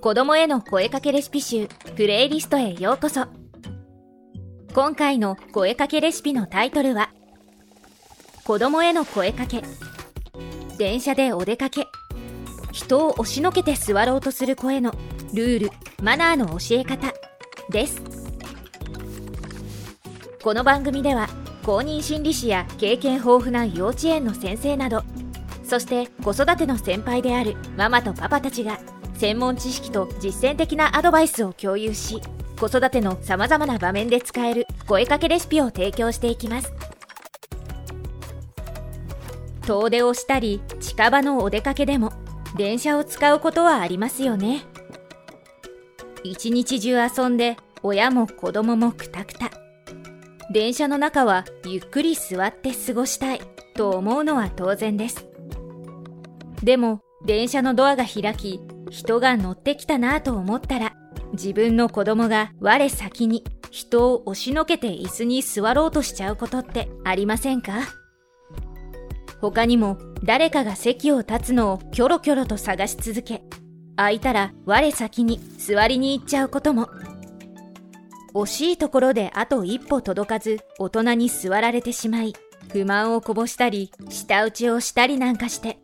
子供への声かけレシピ集プレイリストへようこそ。今回の声かけレシピのタイトルは子供への声かけ。電車でお出かけ。人を押しのけて座ろうとする声のルールマナーの教え方です。この番組では公認心理師や経験豊富な幼稚園の先生などそして子育ての先輩であるママとパパたちが専門知識と実践的なアドバイスを共有し子育てのさまざまな場面で使える声かけレシピを提供していきます。遠出をしたり近場のお出かけでも電車を使うことはありますよね。一日中遊んで親も子供もくたくた。電車の中はゆっくり座って過ごしたいと思うのは当然です。でも電車のドアが開き人が乗ってきたなと思ったら自分の子供が我先に人を押しのけて椅子に座ろうとしちゃうことってありませんか？他にも誰かが席を立つのをキョロキョロと探し続け空いたら我先に座りに行っちゃうことも。惜しいところであと一歩届かず大人に座られてしまい不満をこぼしたり舌打ちをしたりなんかして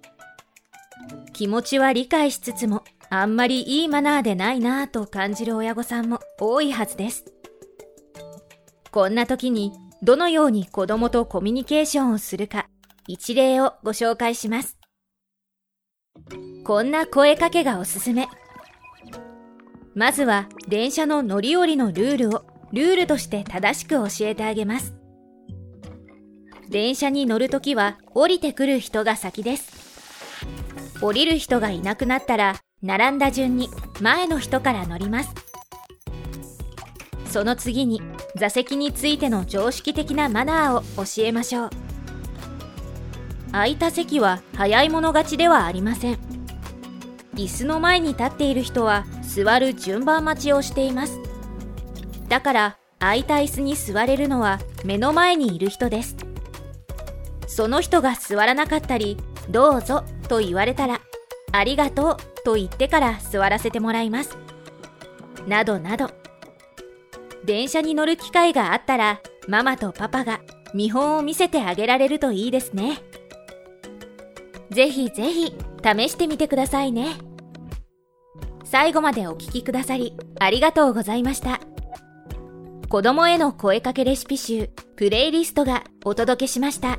気持ちは理解しつつもあんまりいいマナーでないなぁと感じる親御さんも多いはずです。こんな時にどのように子供とコミュニケーションをするか一例をご紹介します。こんな声かけがおすすめ。まずは電車の乗り降りのルールをルールとして正しく教えてあげます。電車に乗るときは降りてくる人が先です。降りる人がいなくなったら並んだ順に前の人から乗ります。その次に座席についての常識的なマナーを教えましょう。空いた席は早い者勝ちではありません。椅子の前に立っている人は座る順番待ちをしています。だから空いた椅子に座れるのは目の前にいる人です。その人が座らなかったりどうぞと言われたら、ありがとうと言ってから座らせてもらいます。などなど。電車に乗る機会があったら、ママとパパが見本を見せてあげられるといいですね。ぜひぜひ試してみてくださいね。最後までお聴きくださりありがとうございました。子供への声かけレシピ集プレイリストがお届けしました。